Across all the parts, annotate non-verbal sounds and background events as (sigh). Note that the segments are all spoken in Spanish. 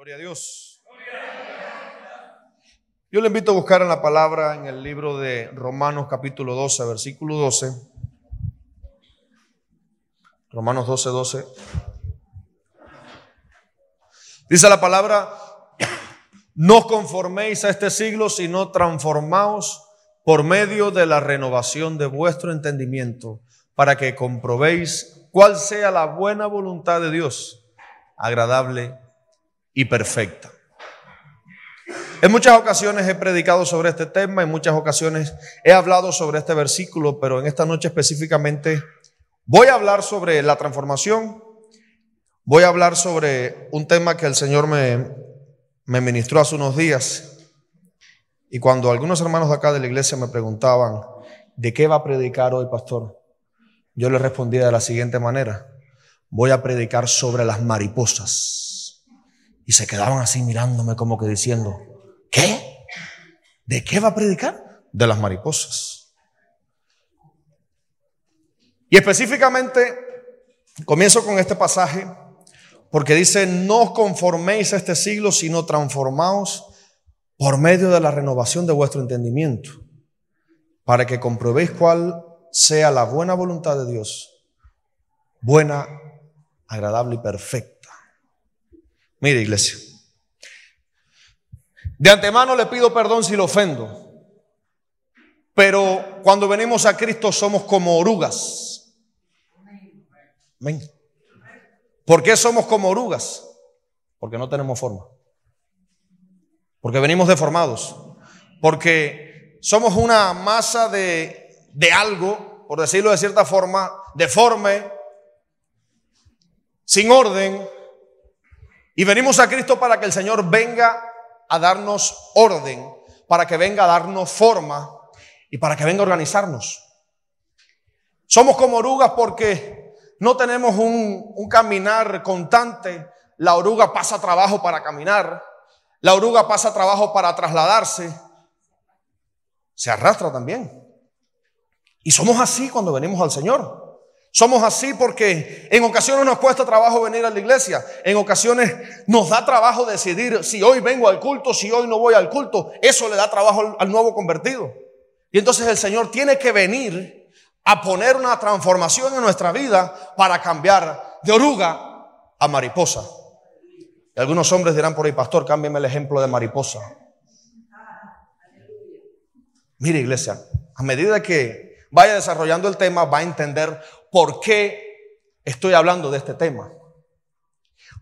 Gloria a Dios. Yo le invito a buscar en la palabra en el libro de Romanos capítulo 12, versículo 12. Romanos 12, 12. Dice la palabra, no conforméis a este siglo, sino transformaos por medio de la renovación de vuestro entendimiento, para que comprobéis cuál sea la buena voluntad de Dios, agradable perfecta. En muchas ocasiones he predicado sobre este tema, en muchas ocasiones he hablado sobre este versículo, pero en esta noche específicamente voy a hablar sobre la transformación, voy a hablar sobre un tema que el Señor me, me ministró hace unos días. Y cuando algunos hermanos de acá de la iglesia me preguntaban, ¿de qué va a predicar hoy, pastor? Yo les respondía de la siguiente manera, voy a predicar sobre las mariposas. Y se quedaban así mirándome como que diciendo, ¿Qué? ¿De qué va a predicar? De las mariposas. Y específicamente, comienzo con este pasaje, porque dice, no os conforméis a este siglo, sino transformaos por medio de la renovación de vuestro entendimiento, para que comprobéis cuál sea la buena voluntad de Dios, buena, agradable y perfecta. Mire, iglesia. De antemano le pido perdón si lo ofendo. Pero cuando venimos a Cristo somos como orugas. Amén. ¿Por qué somos como orugas? Porque no tenemos forma. Porque venimos deformados. Porque somos una masa de, de algo, por decirlo de cierta forma, deforme, sin orden. Y venimos a Cristo para que el Señor venga a darnos orden, para que venga a darnos forma y para que venga a organizarnos. Somos como orugas porque no tenemos un, caminar constante. La oruga pasa trabajo para caminar. La oruga pasa trabajo para trasladarse. Se arrastra también. Y somos así cuando venimos al Señor. Somos así porque en ocasiones nos cuesta trabajo venir a la iglesia. En ocasiones nos da trabajo decidir si hoy vengo al culto, si hoy no voy al culto. Eso le da trabajo al, nuevo convertido. Y entonces el Señor tiene que venir a poner una transformación en nuestra vida para cambiar de oruga a mariposa. Y algunos hombres dirán por ahí, pastor, cámbiame el ejemplo de mariposa. Mire iglesia, a medida que vaya desarrollando el tema, va a entender por qué estoy hablando de este tema.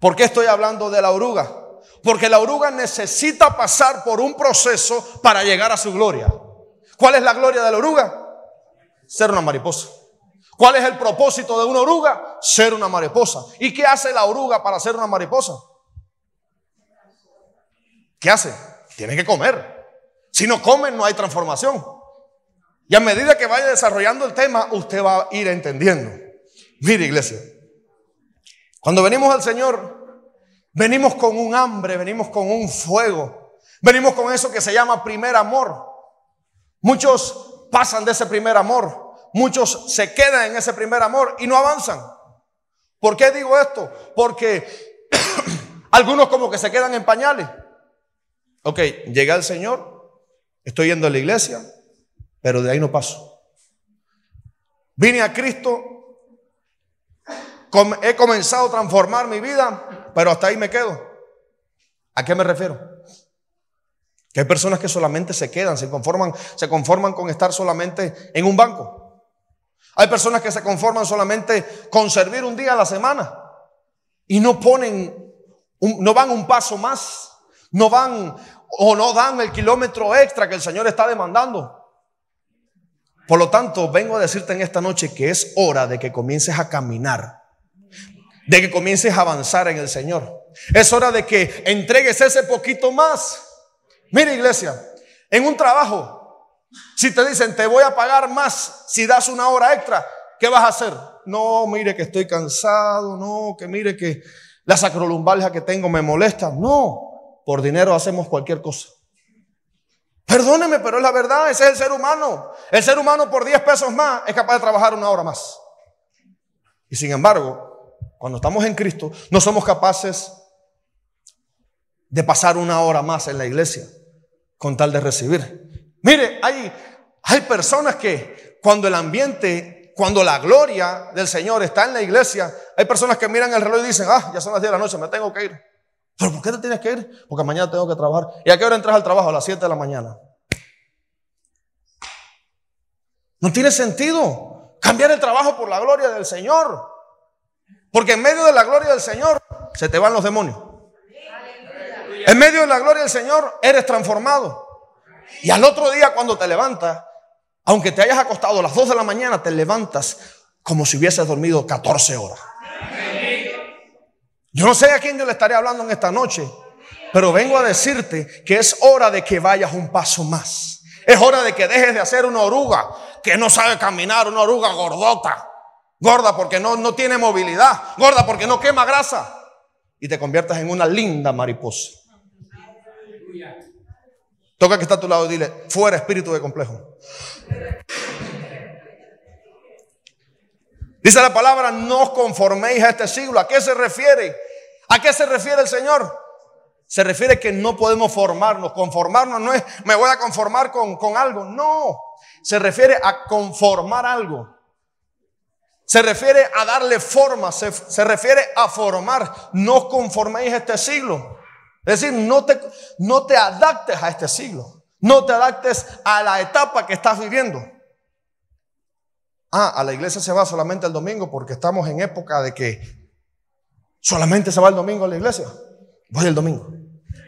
¿Por qué estoy hablando de la oruga? Porque la oruga necesita pasar por un proceso para llegar a su gloria. ¿Cuál es la gloria de la oruga? Ser una mariposa. ¿Cuál es el propósito de una oruga? Ser una mariposa. ¿Y qué hace la oruga para ser una mariposa? ¿Qué hace? Tiene que comer. Si no comen, no hay transformación. Y a medida que vaya desarrollando el tema, usted va a ir entendiendo. Mire, iglesia, cuando venimos al Señor, venimos con un hambre, venimos con un fuego, venimos con eso que se llama primer amor. Muchos pasan de ese primer amor, muchos se quedan en ese primer amor y no avanzan. ¿Por qué digo esto? Porque (clears throat) algunos como que se quedan en pañales. Ok, llega el Señor, estoy yendo a la iglesia, pero de ahí no paso. Vine a Cristo, he comenzado a transformar mi vida, pero hasta ahí me quedo. ¿A qué me refiero? Que hay personas que solamente se quedan, se conforman, se conforman con estar solamente en un banco. Hay personas que se conforman solamente con servir un día a la semana y no ponen, no van un paso más, no van o no dan el kilómetro extra que el Señor está demandando. Por lo tanto, vengo a decirte en esta noche que es hora de que comiences a caminar, de que comiences a avanzar en el Señor. Es hora de que entregues ese poquito más. Mira iglesia, en un trabajo, si te dicen te voy a pagar más si das una hora extra, ¿qué vas a hacer? No, mire que estoy cansado, no, que mire que la sacrolumbalgia que tengo me molesta. No, por dinero hacemos cualquier cosa. Perdóneme, pero es la verdad, ese es el ser humano. El ser humano por 10 pesos más es capaz de trabajar una hora más. Y sin embargo, cuando estamos en Cristo, no somos capaces de pasar una hora más en la iglesia con tal de recibir. Mire, hay, hay personas que cuando el ambiente, cuando la gloria del Señor está en la iglesia, hay personas que miran el reloj y dicen, ah, ya son las 10 de la noche, me tengo que ir. ¿Pero por qué te tienes que ir? Porque mañana tengo que trabajar. ¿Y a qué hora entras al trabajo? A las 7 de la mañana. No tiene sentido cambiar el trabajo por la gloria del Señor. Porque en medio de la gloria del Señor se te van los demonios. En medio de la gloria del Señor eres transformado. Y al otro día cuando te levantas, aunque te hayas acostado a las 2 de la mañana, te levantas como si hubieses dormido 14 horas. Yo no sé a quién yo le estaré hablando en esta noche, pero vengo a decirte que es hora de que vayas un paso más. Es hora de que dejes de hacer una oruga que no sabe caminar, una oruga gordota. Gorda porque no, no tiene movilidad. Gorda porque no quema grasa. Y te conviertas en una linda mariposa. Toca que está a tu lado y dile, fuera espíritu de complejo. Dice la palabra, no conforméis a este siglo. ¿A qué se refiere? ¿A qué se refiere el Señor? Se refiere que no podemos formarnos. Conformarnos no es, me voy a conformar con, con algo. No, se refiere a conformar algo. Se refiere a darle forma, se, se refiere a formar. No conforméis este siglo. Es decir, no te, no te adaptes a este siglo. No te adaptes a la etapa que estás viviendo. Ah, a la iglesia se va solamente el domingo porque estamos en época de que solamente se va el domingo a la iglesia. Voy el domingo.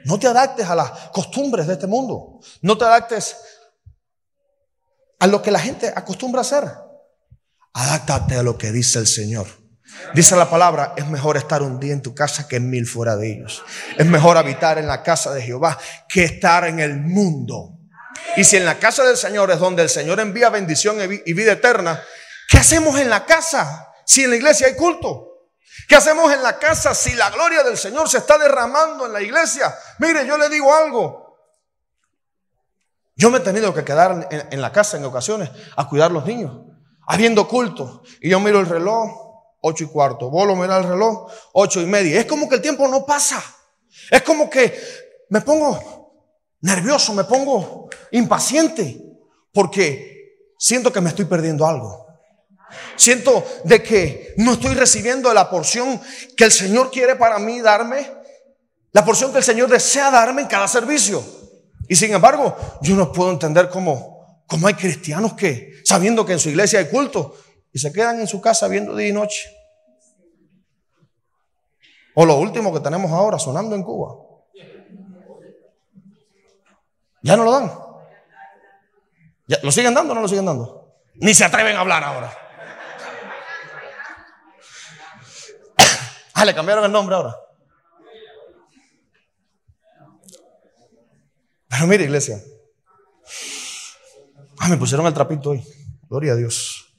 No te adaptes a las costumbres de este mundo. No te adaptes a lo que la gente acostumbra a hacer. Adáctate a lo que dice el Señor. Dice la palabra, es mejor estar un día en tu casa que mil fuera de ellos. Es mejor habitar en la casa de Jehová que estar en el mundo. Y si en la casa del Señor es donde el Señor envía bendición y vida eterna, ¿qué hacemos en la casa si en la iglesia hay culto? ¿Qué hacemos en la casa si la gloria del Señor se está derramando en la iglesia? Mire, yo le digo algo. Yo me he tenido que quedar en, la casa en ocasiones a cuidar los niños, habiendo culto. Y yo miro el reloj, ocho y cuarto. Volo mira el reloj, ocho y media. Es como que el tiempo no pasa. Es como que me pongo nervioso, me pongo impaciente, porque siento que me estoy perdiendo algo. Siento de que no estoy recibiendo la porción que el Señor quiere para mí darme, la porción que el Señor desea darme en cada servicio. Y sin embargo, yo no puedo entender cómo, cómo hay cristianos que, sabiendo que en su iglesia hay culto, y se quedan en su casa viendo día y noche. O lo último que tenemos ahora sonando en Cuba. Ya no lo dan. ¿Lo siguen dando o no lo siguen dando? Ni se atreven a hablar ahora. Ah, le cambiaron el nombre ahora. Pero mire, iglesia. Ah, me pusieron el trapito hoy. Gloria a Dios.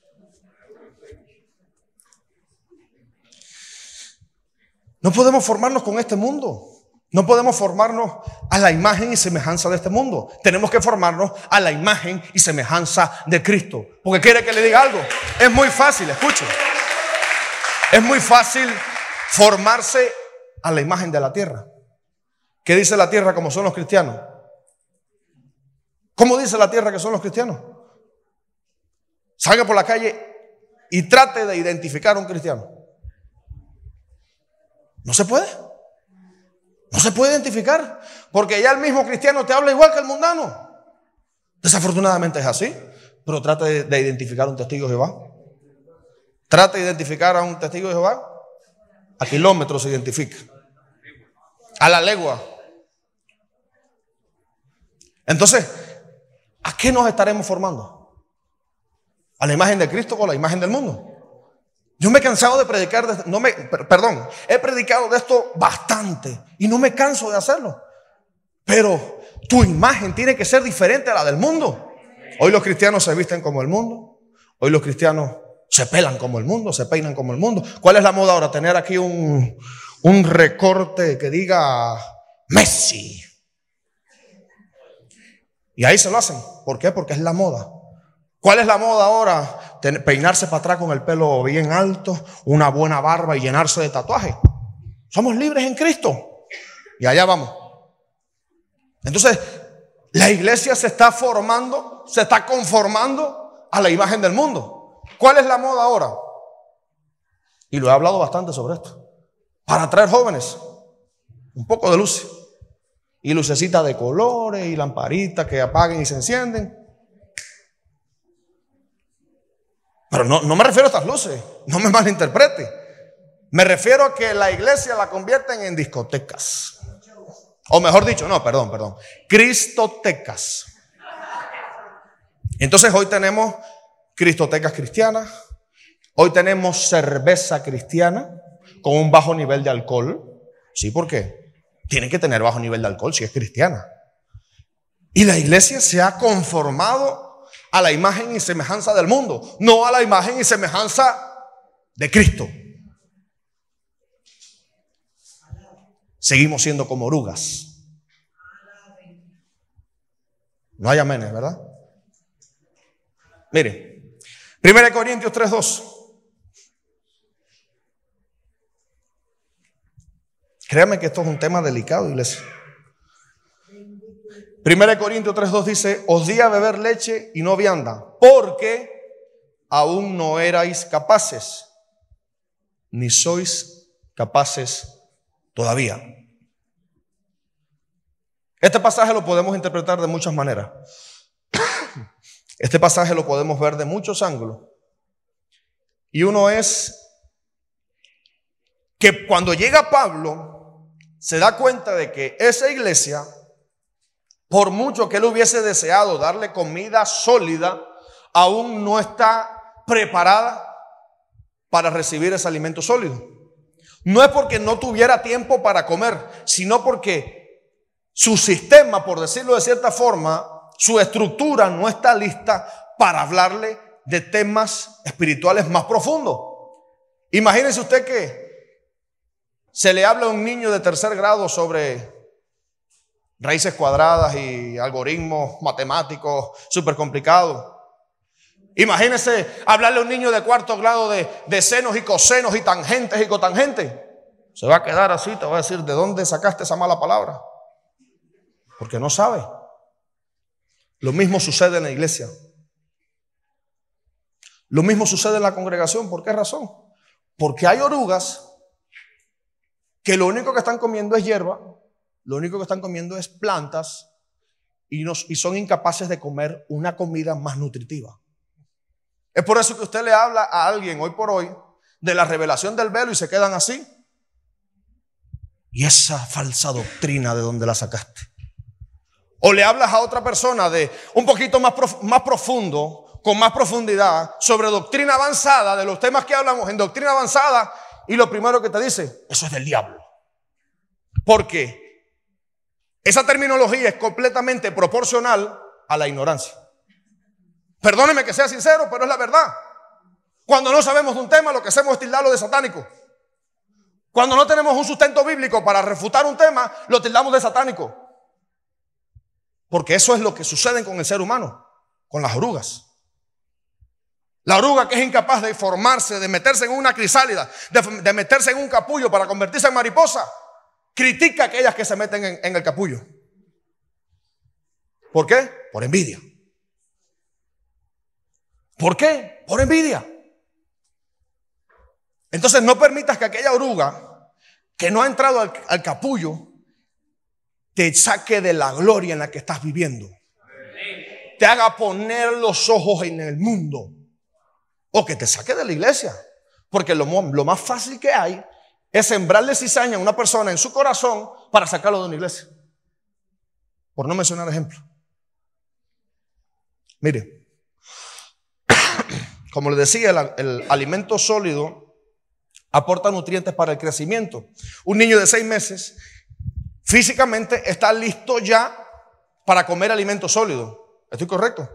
No podemos formarnos con este mundo. No podemos formarnos a la imagen y semejanza de este mundo. Tenemos que formarnos a la imagen y semejanza de Cristo. Porque quiere que le diga algo. Es muy fácil, escuche. Es muy fácil formarse a la imagen de la tierra. ¿Qué dice la tierra como son los cristianos? ¿Cómo dice la tierra que son los cristianos? Salga por la calle y trate de identificar a un cristiano. No se puede. No se puede identificar. Porque ya el mismo cristiano te habla igual que el mundano. Desafortunadamente es así. Pero trate de, identificar a un testigo de Jehová. Trate de identificar a un testigo de Jehová. A kilómetros se identifica. A la legua. Entonces, ¿A qué nos estaremos formando? ¿A la imagen de Cristo o a la imagen del mundo? Yo me he cansado de predicar, de, no me, perdón, he predicado de esto bastante y no me canso de hacerlo. Pero tu imagen tiene que ser diferente a la del mundo. Hoy los cristianos se visten como el mundo. Hoy los cristianos se pelan como el mundo, se peinan como el mundo. ¿Cuál es la moda ahora? Tener aquí un, un recorte que diga Messi. Y ahí se lo hacen. ¿Por qué? Porque es la moda. ¿Cuál es la moda ahora? Peinarse para atrás con el pelo bien alto, una buena barba y llenarse de tatuajes. Somos libres en Cristo. Y allá vamos. Entonces, la iglesia se está formando, se está conformando a la imagen del mundo. ¿Cuál es la moda ahora? Y lo he hablado bastante sobre esto. Para atraer jóvenes, un poco de luz. Y lucecitas de colores y lamparitas que apaguen y se encienden. Pero no, no me refiero a estas luces, no me (laughs) malinterprete. Me refiero a que la iglesia la convierten en discotecas. O mejor dicho, no, perdón, perdón. Cristotecas. Entonces hoy tenemos cristotecas cristianas. Hoy tenemos cerveza cristiana con un bajo nivel de alcohol. Sí, ¿por qué? Tiene que tener bajo nivel de alcohol si es cristiana. Y la iglesia se ha conformado a la imagen y semejanza del mundo, no a la imagen y semejanza de Cristo. seguimos siendo como orugas. No hay amenes, ¿verdad? Mire, 1 Corintios 3.2. Créame que esto es un tema delicado, iglesia. 1 Corintios 3.2 dice, os di a beber leche y no vianda, porque aún no erais capaces, ni sois capaces todavía. Este pasaje lo podemos interpretar de muchas maneras. Este pasaje lo podemos ver de muchos ángulos. Y uno es que cuando llega Pablo, se da cuenta de que esa iglesia, por mucho que él hubiese deseado darle comida sólida, aún no está preparada para recibir ese alimento sólido. No es porque no tuviera tiempo para comer, sino porque su sistema, por decirlo de cierta forma, su estructura no está lista para hablarle de temas espirituales más profundos. Imagínense usted que se le habla a un niño de tercer grado sobre raíces cuadradas y algoritmos matemáticos súper complicados. Imagínese hablarle a un niño de cuarto grado de, de senos y cosenos y tangentes y cotangentes. Se va a quedar así, te va a decir, ¿de dónde sacaste esa mala palabra? Porque no sabe. Lo mismo sucede en la iglesia. Lo mismo sucede en la congregación. ¿Por qué razón? Porque hay orugas que lo único que están comiendo es hierba, lo único que están comiendo es plantas y, son incapaces de comer una comida más nutritiva. Es por eso que usted le habla a alguien hoy por hoy de la revelación del velo y se quedan así. Y esa falsa doctrina de dónde la sacaste. O le hablas a otra persona de un poquito más, más profundo, con más profundidad, sobre doctrina avanzada, de los temas que hablamos en doctrina avanzada, y lo primero que te dice, eso es del diablo. Porque esa terminología es completamente proporcional a la ignorancia. Perdóneme que sea sincero, pero es la verdad. Cuando no sabemos de un tema, lo que hacemos es tildarlo de satánico. Cuando no tenemos un sustento bíblico para refutar un tema, lo tildamos de satánico. Porque eso es lo que sucede con el ser humano, con las orugas. La oruga que es incapaz de formarse, de meterse en una crisálida, de, meterse en un capullo para convertirse en mariposa, critica a aquellas que se meten en el capullo. ¿Por qué? Por envidia. ¿Por qué? Por envidia. Entonces no permitas que aquella oruga que no ha entrado al, capullo te saque de la gloria en la que estás viviendo. Te haga poner los ojos en el mundo. O que te saque de la iglesia. Porque lo, más fácil que hay es sembrarle cizaña a una persona en su corazón para sacarlo de una iglesia. Por no mencionar ejemplo. Mire, (coughs) como les decía, el, alimento sólido aporta nutrientes para el crecimiento. Un niño de seis meses físicamente está listo ya para comer alimento sólido. ¿Estoy correcto?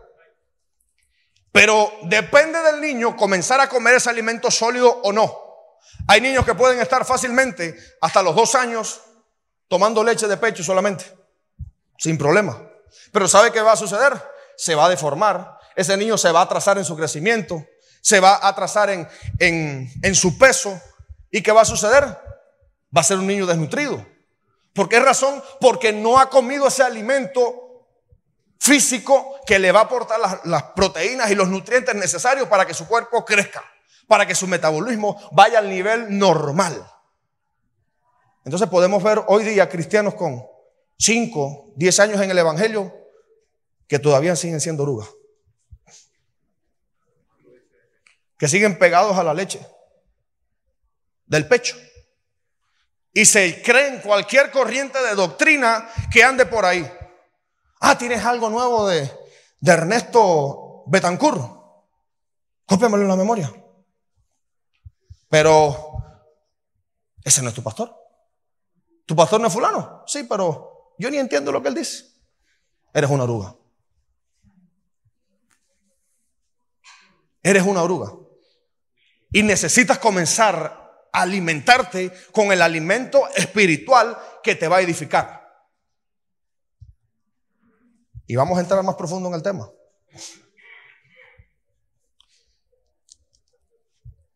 Pero depende del niño comenzar a comer ese alimento sólido o no. Hay niños que pueden estar fácilmente hasta los dos años tomando leche de pecho solamente, sin problema. Pero ¿sabe qué va a suceder? Se va a deformar, ese niño se va a atrasar en su crecimiento, se va a atrasar en, en, su peso. ¿Y qué va a suceder? Va a ser un niño desnutrido. ¿Por qué razón? Porque no ha comido ese alimento físico que le va a aportar las, proteínas y los nutrientes necesarios para que su cuerpo crezca, para que su metabolismo vaya al nivel normal. Entonces podemos ver hoy día cristianos con 5, 10 años en el Evangelio que todavía siguen siendo orugas, que siguen pegados a la leche del pecho y se creen cualquier corriente de doctrina que ande por ahí. Ah, tienes algo nuevo de, Ernesto Betancur. Cópiamelo en la memoria. Pero ese no es tu pastor. ¿Tu pastor no es fulano? Sí, pero yo ni entiendo lo que él dice. Eres una oruga. Eres una oruga. Y necesitas comenzar alimentarte con el alimento espiritual que te va a edificar. Y vamos a entrar más profundo en el tema.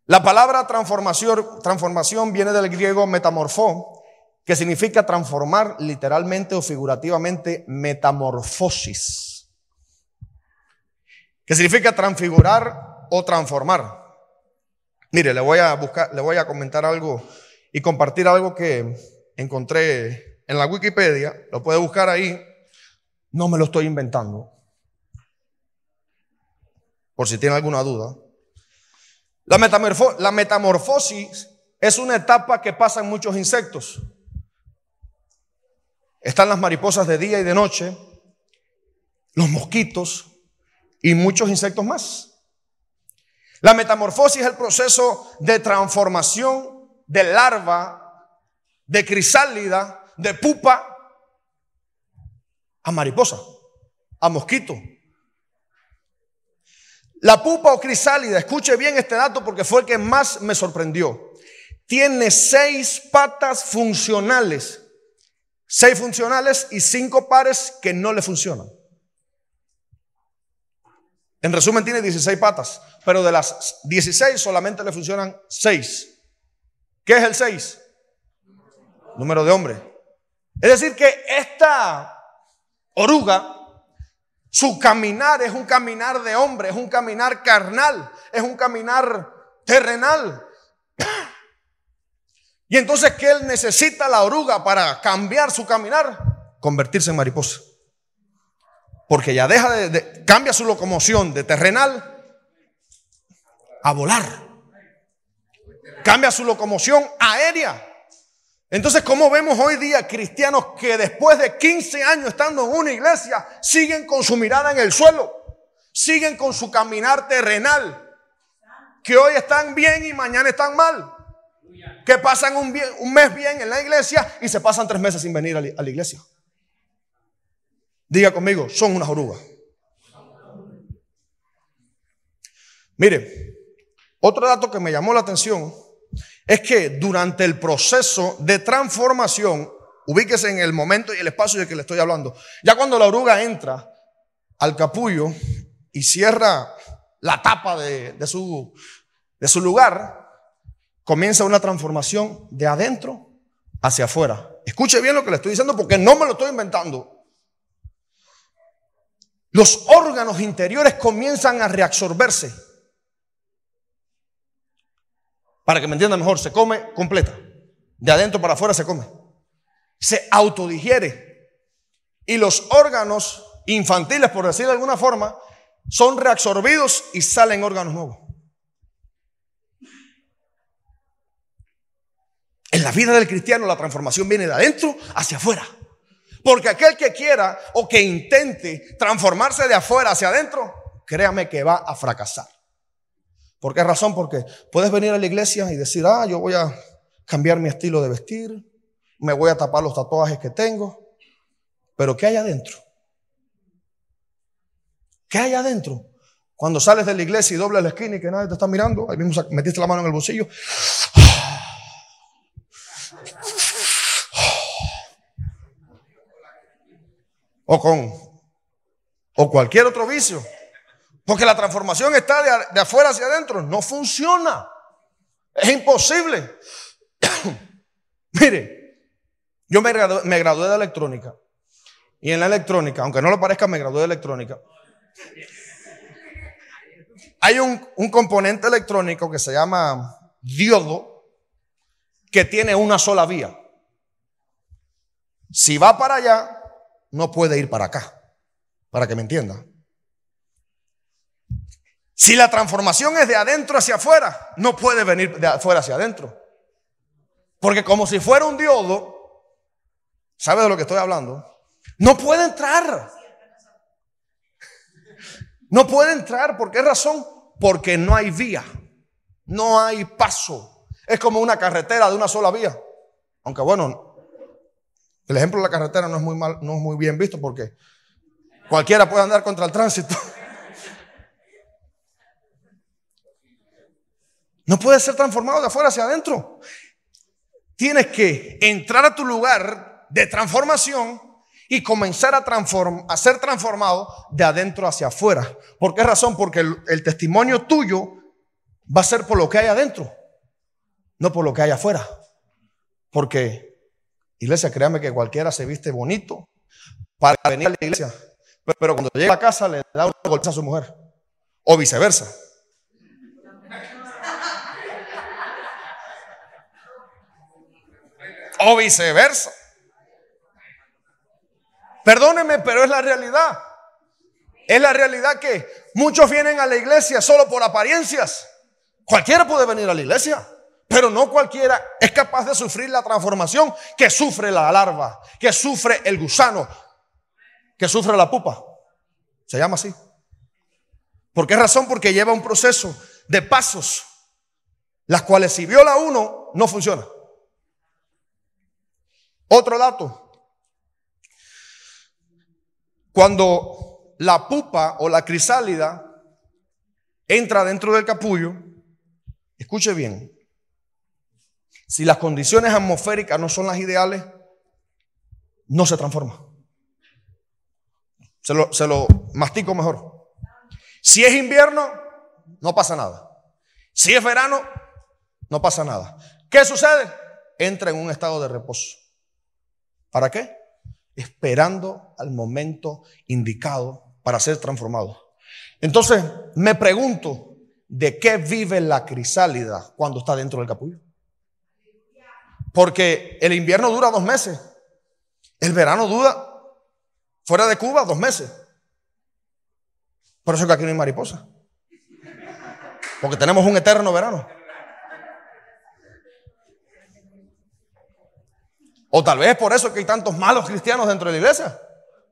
La palabra transformación, transformación viene del griego metamorfó, que significa transformar literalmente o figurativamente metamorfosis, que significa transfigurar o transformar. Mire, le voy a buscar, le voy a comentar algo y compartir algo que encontré en la Wikipedia. Lo puede buscar ahí. No me lo estoy inventando. Por si tiene alguna duda. La, la metamorfosis es una etapa que pasa en muchos insectos. Están las mariposas de día y de noche, los mosquitos y muchos insectos más. La metamorfosis es el proceso de transformación de larva, de crisálida, de pupa a mariposa, a mosquito. La pupa o crisálida, escuche bien este dato porque fue el que más me sorprendió. Tiene seis patas funcionales, seis funcionales y cinco pares que no le funcionan. En resumen, tiene 16 patas, pero de las 16 solamente le funcionan 6. ¿Qué es el 6? Número de hombre. Es decir, que esta oruga, su caminar es un caminar de hombre, es un caminar carnal, es un caminar terrenal. Y entonces, ¿qué él necesita la oruga para cambiar su caminar? Convertirse en mariposa porque ya deja de, cambia su locomoción de terrenal a volar. Cambia su locomoción aérea. Entonces, ¿cómo vemos hoy día cristianos que después de 15 años estando en una iglesia siguen con su mirada en el suelo? Siguen con su caminar terrenal. Que hoy están bien y mañana están mal. Que pasan un, mes bien en la iglesia y se pasan tres meses sin venir a la iglesia. Diga conmigo, son unas orugas. Mire, otro dato que me llamó la atención es que durante el proceso de transformación, ubíquese en el momento y el espacio de que le estoy hablando, ya cuando la oruga entra al capullo y cierra la tapa de, de, su, de su lugar, comienza una transformación de adentro hacia afuera. Escuche bien lo que le estoy diciendo porque no me lo estoy inventando. Los órganos interiores comienzan a reabsorberse. Para que me entiendan mejor, se come completa. De adentro para afuera se come. Se autodigiere. Y los órganos infantiles, por decir de alguna forma, son reabsorbidos y salen órganos nuevos. En la vida del cristiano la transformación viene de adentro hacia afuera. Porque aquel que quiera o que intente transformarse de afuera hacia adentro, créame que va a fracasar. ¿Por qué razón? Porque puedes venir a la iglesia y decir, ah, yo voy a cambiar mi estilo de vestir, me voy a tapar los tatuajes que tengo, pero ¿qué hay adentro? ¿Qué hay adentro? Cuando sales de la iglesia y doblas la esquina y que nadie te está mirando, ahí mismo metiste la mano en el bolsillo, o con o cualquier otro vicio. Porque la transformación está de, afuera hacia adentro. No funciona. Es imposible. (coughs) Mire, Yo me gradué, de electrónica. Y en la electrónica, aunque no lo parezca, me gradué de electrónica. Hay un, un componente electrónico que se llama diodo que tiene una sola vía. Si va para allá, no puede ir para acá, para que me entienda. Si la transformación es de adentro hacia afuera, no puede venir de afuera hacia adentro. Porque como si fuera un diodo, ¿sabe de lo que estoy hablando? No puede entrar. No puede entrar. ¿Por qué razón? Porque no hay vía. No hay paso. Es como una carretera de una sola vía. Aunque bueno, el ejemplo de la carretera no es muy mal, no es muy bien visto porque cualquiera puede andar contra el tránsito. No puede ser transformado de afuera hacia adentro. Tienes que entrar a tu lugar de transformación y comenzar a, a ser transformado de adentro hacia afuera. ¿Por qué razón? Porque el, testimonio tuyo va a ser por lo que hay adentro, no por lo que hay afuera. Porque, iglesia, créame que cualquiera se viste bonito para venir a la iglesia, pero cuando llega a casa le da una golpe a su mujer, o viceversa. O viceversa. Perdóneme, pero es la realidad. Es la realidad que muchos vienen a la iglesia solo por apariencias. Cualquiera puede venir a la iglesia, pero no cualquiera es capaz de sufrir la transformación que sufre la larva, que sufre el gusano, que sufre la pupa. Se llama así. ¿Por qué razón? Porque lleva un proceso de pasos, las cuales si viola uno, no funciona. Otro dato, cuando la pupa o la crisálida entra dentro del capullo, escuche bien, si las condiciones atmosféricas no son las ideales, no se transforma. Se lo, se lo mastico mejor. Si es invierno, no pasa nada. Si es verano, no pasa nada. ¿Qué sucede? Entra en un estado de reposo. ¿Para qué? esperando al momento indicado para ser transformado. Entonces, me pregunto, ¿de qué vive la crisálida cuando está dentro del capullo? Porque el invierno dura dos meses, el verano dura, fuera de Cuba, dos meses. Por eso que aquí no hay mariposa. Porque tenemos un eterno verano. O tal vez por eso que hay tantos malos cristianos dentro de la iglesia.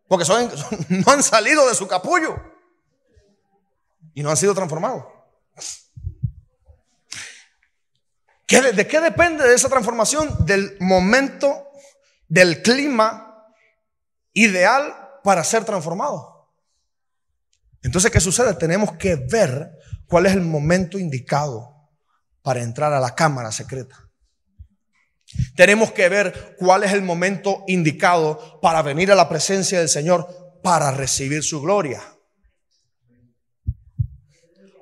Porque son, (laughs) no han salido de su capullo. Y no han sido transformados. ¿De qué depende de esa transformación? Del momento, del clima ideal para ser transformado. Entonces, ¿qué sucede? Tenemos que ver cuál es el momento indicado para entrar a la cámara secreta. Tenemos que ver cuál es el momento indicado para venir a la presencia del Señor para recibir su gloria.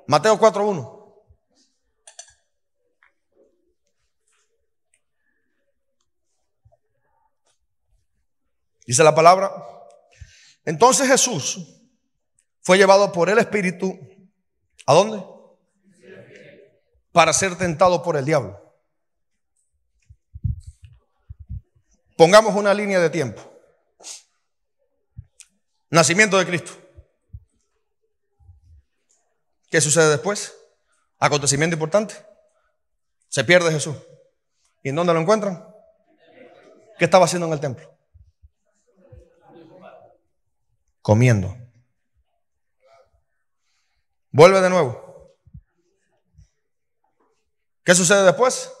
Mateo 4.1. Dice la palabra. Entonces Jesús fue llevado por el Espíritu. ¿A dónde? Para ser tentado por el diablo. Pongamos una línea de tiempo. Nacimiento de Cristo. ¿Qué sucede después? Acontecimiento importante. Se pierde Jesús. ¿Y en dónde lo encuentran? ¿Qué estaba haciendo en el templo? Comiendo. Vuelve de nuevo. ¿Qué sucede después?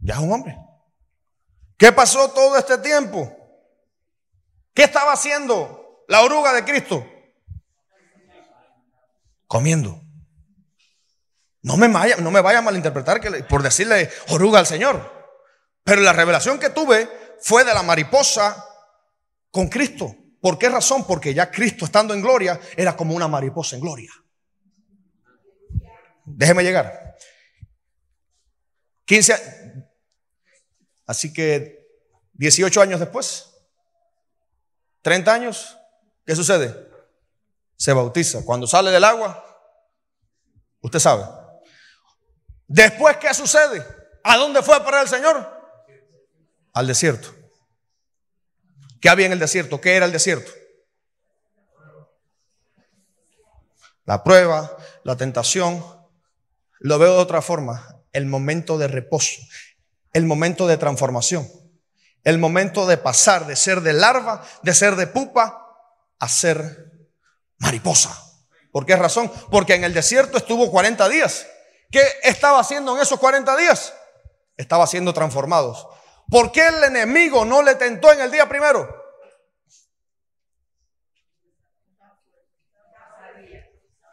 Ya es un hombre. ¿Qué pasó todo este tiempo? ¿Qué estaba haciendo la oruga de Cristo? Comiendo. No me vaya, no me vaya a malinterpretar que, por decirle oruga al Señor. Pero la revelación que tuve fue de la mariposa con Cristo. ¿Por qué razón? Porque ya Cristo estando en gloria era como una mariposa en gloria. Déjeme llegar. 15, Así que 18 años después, 30 años, ¿qué sucede? Se bautiza. Cuando sale del agua, usted sabe. Después, ¿qué sucede? ¿A dónde fue a parar el Señor? Al desierto. ¿Qué había en el desierto? ¿Qué era el desierto? La prueba, la tentación. Lo veo de otra forma. El momento de reposo. El momento de transformación. El momento de pasar de ser de larva, de ser de pupa, a ser mariposa. ¿Por qué razón? Porque en el desierto estuvo 40 días. ¿Qué estaba haciendo en esos 40 días? Estaba siendo transformados. ¿Por qué el enemigo no le tentó en el día primero?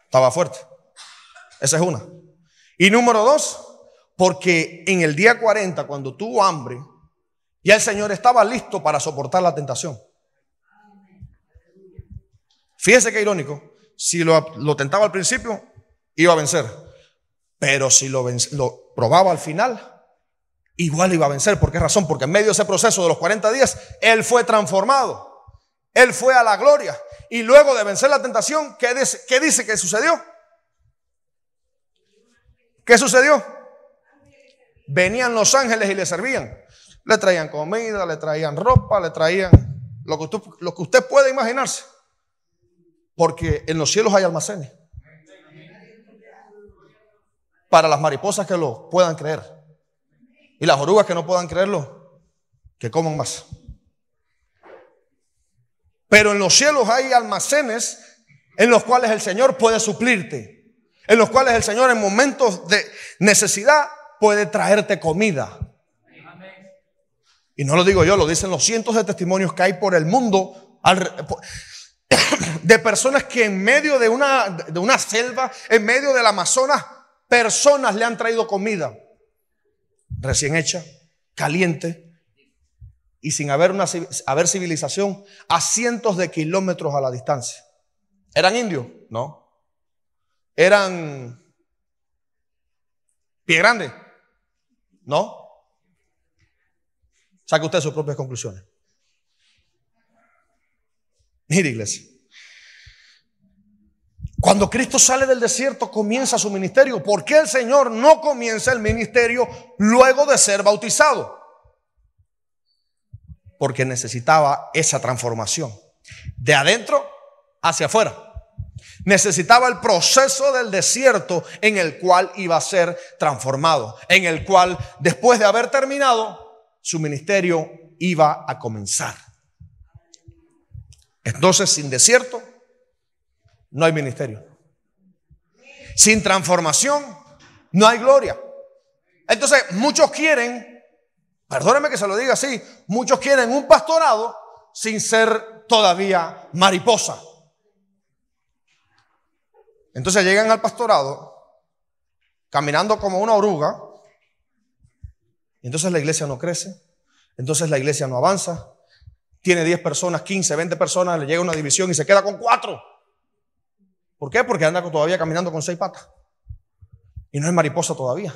Estaba fuerte. Esa es una. Y número dos, porque en el día 40, cuando tuvo hambre, ya el Señor estaba listo para soportar la tentación. Fíjese qué irónico. Si lo, tentaba al principio, iba a vencer. Pero si lo, probaba al final, igual iba a vencer. ¿Por qué razón? Porque en medio de ese proceso de los 40 días, Él fue transformado. Él fue a la gloria. Y luego de vencer la tentación, ¿qué dice, qué dice que sucedió? ¿Qué sucedió? Venían los ángeles y le servían. Le traían comida, le traían ropa, le traían lo que usted, lo que usted puede imaginarse. Porque en los cielos hay almacenes. Para las mariposas que lo puedan creer. Y las orugas que no puedan creerlo, que coman más. Pero en los cielos hay almacenes en los cuales el Señor puede suplirte. En los cuales el Señor en momentos de necesidad puede traerte comida. Y no lo digo yo, lo dicen los cientos de testimonios que hay por el mundo (coughs) de personas que en medio de una, de una selva, en medio del Amazonas, personas le han traído comida recién hecha, caliente y sin haber, una, haber civilización a cientos de kilómetros a la distancia. ¿Eran indios? No. ¿Eran pie grande? No. Saque usted sus propias conclusiones. Mire, iglesia. Cuando Cristo sale del desierto, comienza su ministerio. ¿Por qué el Señor no comienza el ministerio luego de ser bautizado? Porque necesitaba esa transformación. De adentro hacia afuera. Necesitaba el proceso del desierto en el cual iba a ser transformado. En el cual, después de haber terminado, su ministerio iba a comenzar. Entonces, sin desierto, no hay ministerio. Sin transformación, no hay gloria. Entonces, muchos quieren, perdóneme que se lo diga así, muchos quieren un pastorado sin ser todavía mariposa. Entonces llegan al pastorado caminando como una oruga, entonces la iglesia no crece, entonces la iglesia no avanza, tiene 10 personas, 15, 20 personas, le llega una división y se queda con cuatro. ¿Por qué? Porque anda todavía caminando con seis patas. Y no es mariposa todavía.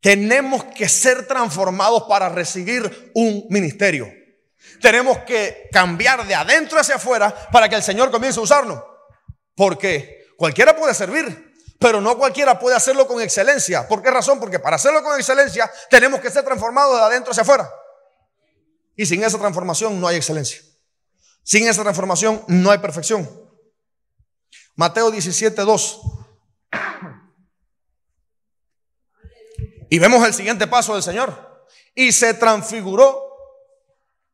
Tenemos que ser transformados para recibir un ministerio. Tenemos que cambiar de adentro hacia afuera para que el Señor comience a usarnos. Porque cualquiera puede servir, pero no cualquiera puede hacerlo con excelencia. ¿Por qué razón? Porque para hacerlo con excelencia tenemos que ser transformados de adentro hacia afuera. Y sin esa transformación no hay excelencia. Sin esa transformación no hay perfección. Mateo 17, 2. Y vemos el siguiente paso del Señor. Y se transfiguró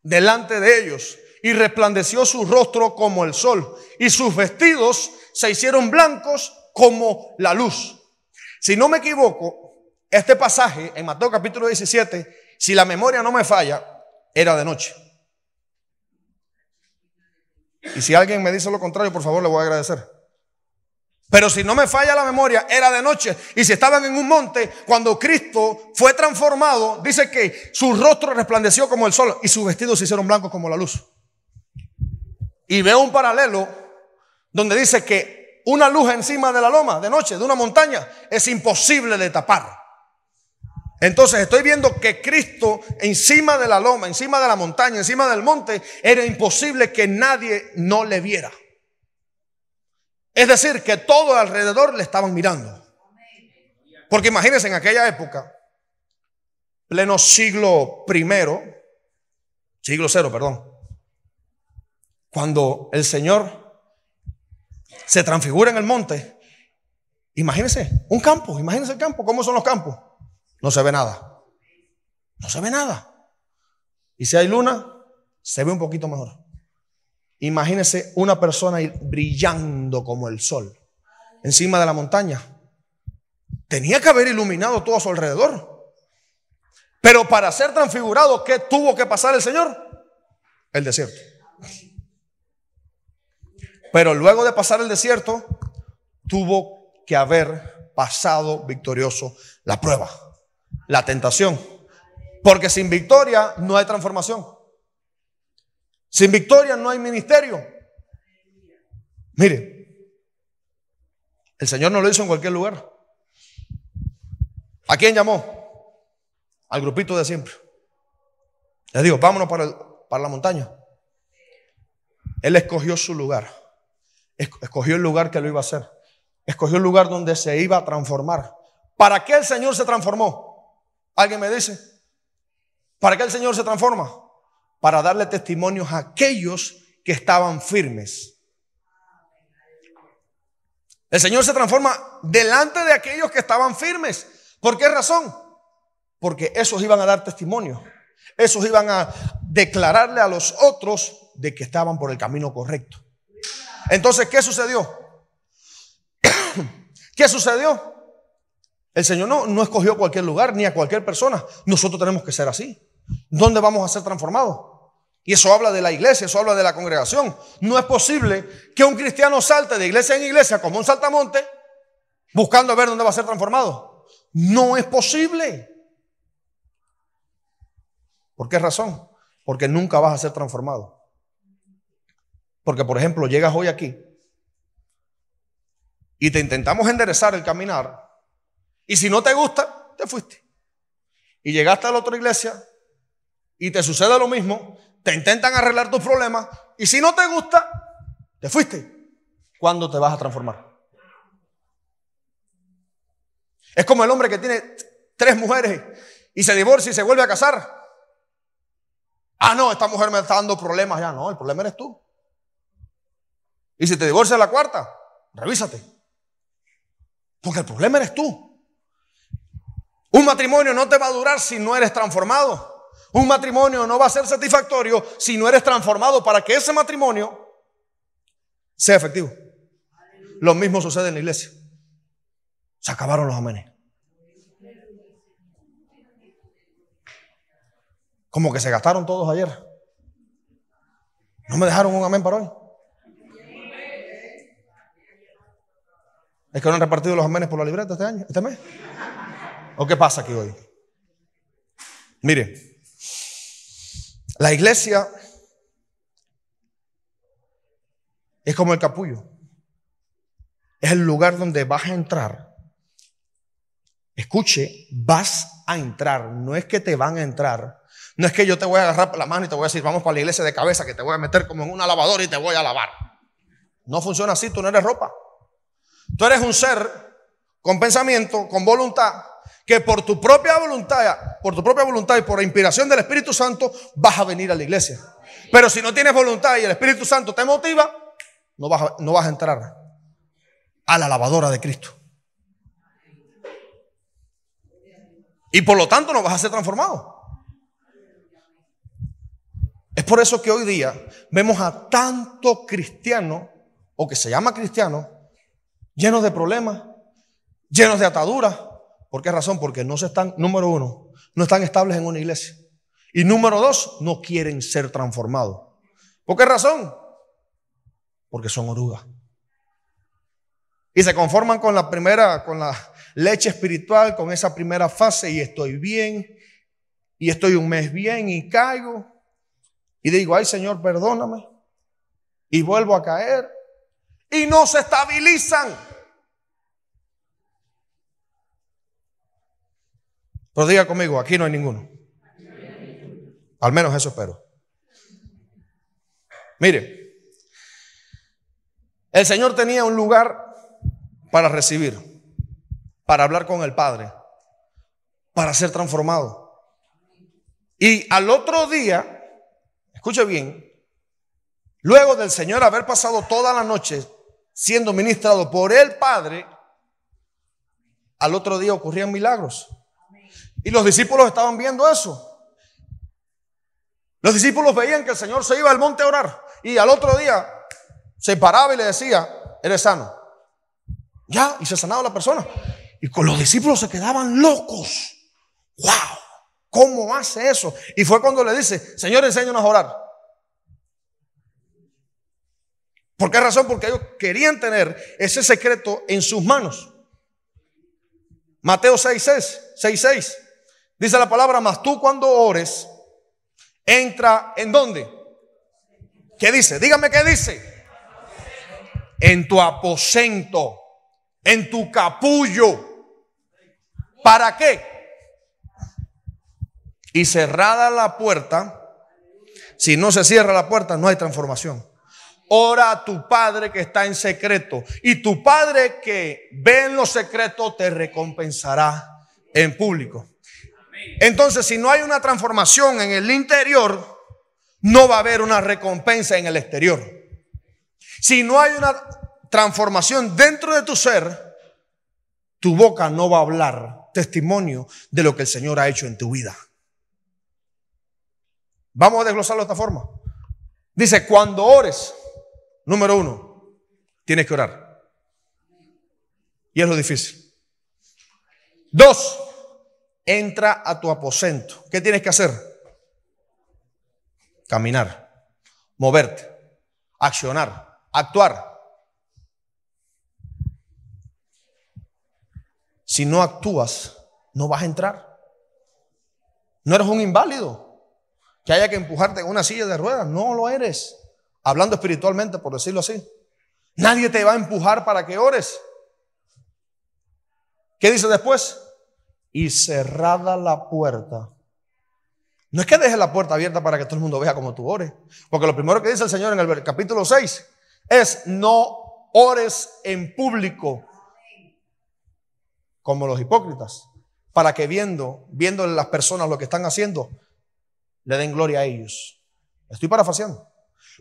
delante de ellos y resplandeció su rostro como el sol y sus vestidos se hicieron blancos como la luz. Si no me equivoco, este pasaje en Mateo capítulo 17, si la memoria no me falla, era de noche. Y si alguien me dice lo contrario, por favor, le voy a agradecer. Pero si no me falla la memoria, era de noche. Y si estaban en un monte, cuando Cristo fue transformado, dice que su rostro resplandeció como el sol y sus vestidos se hicieron blancos como la luz. Y veo un paralelo donde dice que una luz encima de la loma de noche, de una montaña, es imposible de tapar. Entonces estoy viendo que Cristo encima de la loma, encima de la montaña, encima del monte, era imposible que nadie no le viera. Es decir, que todo alrededor le estaban mirando. Porque imagínense en aquella época, pleno siglo primero, siglo cero, perdón, cuando el Señor se transfigura en el monte, imagínense, un campo, imagínense el campo, ¿cómo son los campos? No se ve nada. No se ve nada. Y si hay luna, se ve un poquito mejor. Imagínense una persona brillando como el sol encima de la montaña. Tenía que haber iluminado todo a su alrededor. Pero para ser transfigurado, ¿qué tuvo que pasar el Señor? El desierto. Pero luego de pasar el desierto, tuvo que haber pasado victorioso la prueba, la tentación. Porque sin victoria no hay transformación. Sin victoria no hay ministerio. Mire, el Señor no lo hizo en cualquier lugar. ¿A quién llamó? Al grupito de siempre. Le digo, vámonos para, para la montaña. Él escogió su lugar. Escogió el lugar que lo iba a hacer. Escogió el lugar donde se iba a transformar. ¿Para qué el Señor se transformó? ¿Alguien me dice? ¿Para qué el Señor se transforma? para darle testimonios a aquellos que estaban firmes. El Señor se transforma delante de aquellos que estaban firmes. ¿Por qué razón? Porque esos iban a dar testimonio. Esos iban a declararle a los otros de que estaban por el camino correcto. Entonces, ¿qué sucedió? (coughs) ¿Qué sucedió? El Señor no, no escogió a cualquier lugar ni a cualquier persona. Nosotros tenemos que ser así. ¿Dónde vamos a ser transformados? Y eso habla de la iglesia, eso habla de la congregación. No es posible que un cristiano salte de iglesia en iglesia como un saltamonte buscando ver dónde va a ser transformado. No es posible. ¿Por qué razón? Porque nunca vas a ser transformado. Porque, por ejemplo, llegas hoy aquí y te intentamos enderezar el caminar y si no te gusta, te fuiste. Y llegaste a la otra iglesia y te sucede lo mismo te intentan arreglar tus problemas y si no te gusta, te fuiste. ¿Cuándo te vas a transformar? Es como el hombre que tiene tres mujeres y se divorcia y se vuelve a casar. Ah, no, esta mujer me está dando problemas ya. No, el problema eres tú. Y si te divorcias la cuarta, revísate. Porque el problema eres tú. Un matrimonio no te va a durar si no eres transformado. Un matrimonio no va a ser satisfactorio si no eres transformado para que ese matrimonio sea efectivo. Lo mismo sucede en la iglesia. Se acabaron los amenes. Como que se gastaron todos ayer. No me dejaron un amén para hoy. ¿Es que no han repartido los amenes por la libreta este año, este mes? ¿O qué pasa aquí hoy? Mire, la iglesia es como el capullo. Es el lugar donde vas a entrar. Escuche, vas a entrar. No es que te van a entrar. No es que yo te voy a agarrar por la mano y te voy a decir, vamos para la iglesia de cabeza, que te voy a meter como en una lavadora y te voy a lavar. No funciona así, tú no eres ropa. Tú eres un ser con pensamiento, con voluntad, que por tu propia voluntad, por tu propia voluntad y por la inspiración del Espíritu Santo vas a venir a la iglesia. Pero si no tienes voluntad y el Espíritu Santo te motiva, no vas a, no vas a entrar a la lavadora de Cristo. Y por lo tanto no vas a ser transformado. Es por eso que hoy día vemos a tanto cristiano, o que se llama cristiano, llenos de problemas, llenos de ataduras, ¿Por qué razón? Porque no se están, número uno, no están estables en una iglesia. Y número dos, no quieren ser transformados. ¿Por qué razón? Porque son orugas. Y se conforman con la primera, con la leche espiritual, con esa primera fase y estoy bien. Y estoy un mes bien y caigo. Y digo, ay Señor, perdóname. Y vuelvo a caer. Y no se estabilizan. Pero diga conmigo, aquí no hay ninguno. Al menos eso espero. Mire, el Señor tenía un lugar para recibir, para hablar con el Padre, para ser transformado. Y al otro día, escuche bien, luego del Señor haber pasado toda la noche siendo ministrado por el Padre, al otro día ocurrían milagros. Y los discípulos estaban viendo eso. Los discípulos veían que el Señor se iba al monte a orar y al otro día se paraba y le decía, eres sano. Ya, y se sanaba la persona. Y con los discípulos se quedaban locos. ¡Wow! ¿Cómo hace eso? Y fue cuando le dice, Señor, enséñanos a orar. ¿Por qué razón? Porque ellos querían tener ese secreto en sus manos. Mateo 6, 6, 6, Dice la palabra, mas tú cuando ores, entra en dónde? ¿Qué dice? Dígame qué dice. En tu aposento, en tu capullo. ¿Para qué? Y cerrada la puerta, si no se cierra la puerta, no hay transformación. Ora a tu Padre que está en secreto. Y tu Padre que ve en lo secreto te recompensará en público. Entonces, si no hay una transformación en el interior, no va a haber una recompensa en el exterior. Si no hay una transformación dentro de tu ser, tu boca no va a hablar testimonio de lo que el Señor ha hecho en tu vida. Vamos a desglosarlo de esta forma. Dice, cuando ores, Número uno, tienes que orar. Y es lo difícil. Dos, entra a tu aposento. ¿Qué tienes que hacer? Caminar, moverte, accionar, actuar. Si no actúas, no vas a entrar. No eres un inválido que haya que empujarte en una silla de ruedas. No lo eres hablando espiritualmente, por decirlo así. Nadie te va a empujar para que ores. ¿Qué dice después? Y cerrada la puerta. No es que dejes la puerta abierta para que todo el mundo vea como tú ores. Porque lo primero que dice el Señor en el capítulo 6 es no ores en público como los hipócritas. Para que viendo, viendo las personas lo que están haciendo, le den gloria a ellos. Estoy parafaseando.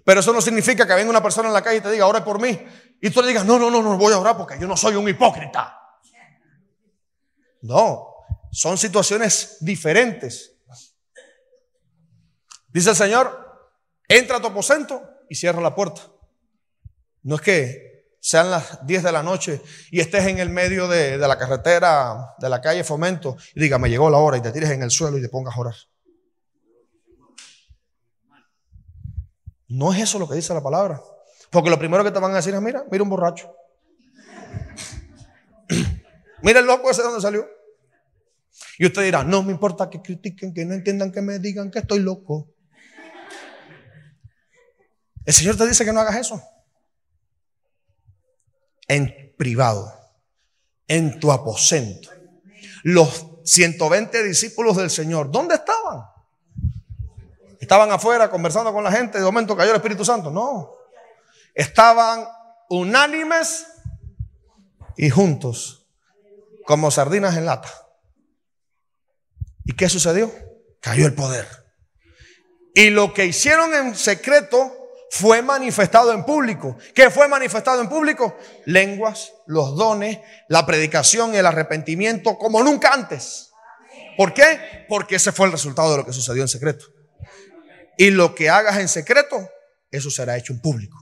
Pero eso no significa que venga una persona en la calle y te diga, ora por mí. Y tú le digas, no, no, no, no voy a orar porque yo no soy un hipócrita. No, son situaciones diferentes. Dice el Señor, entra a tu aposento y cierra la puerta. No es que sean las 10 de la noche y estés en el medio de, de la carretera, de la calle Fomento, y diga, me llegó la hora y te tires en el suelo y te pongas a orar. No es eso lo que dice la palabra. Porque lo primero que te van a decir es, mira, mira un borracho. (clears throat) mira el loco ese de donde salió. Y usted dirá, no me importa que critiquen, que no entiendan, que me digan que estoy loco. El Señor te dice que no hagas eso. En privado, en tu aposento. Los 120 discípulos del Señor, ¿dónde estaban? Estaban afuera conversando con la gente, de momento cayó el Espíritu Santo. No. Estaban unánimes y juntos, como sardinas en lata. ¿Y qué sucedió? Cayó el poder. Y lo que hicieron en secreto fue manifestado en público. ¿Qué fue manifestado en público? Lenguas, los dones, la predicación el arrepentimiento como nunca antes. ¿Por qué? Porque ese fue el resultado de lo que sucedió en secreto. Y lo que hagas en secreto, eso será hecho en público.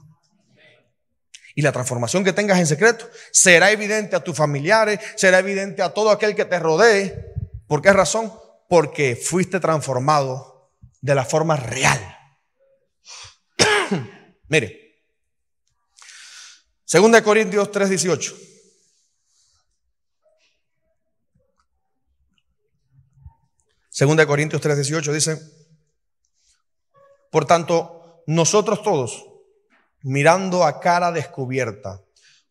Y la transformación que tengas en secreto será evidente a tus familiares, será evidente a todo aquel que te rodee. ¿Por qué razón? Porque fuiste transformado de la forma real. (coughs) Mire, 2 Corintios 3:18. Segunda de Corintios 3:18 dice, por tanto, nosotros todos, mirando a cara descubierta,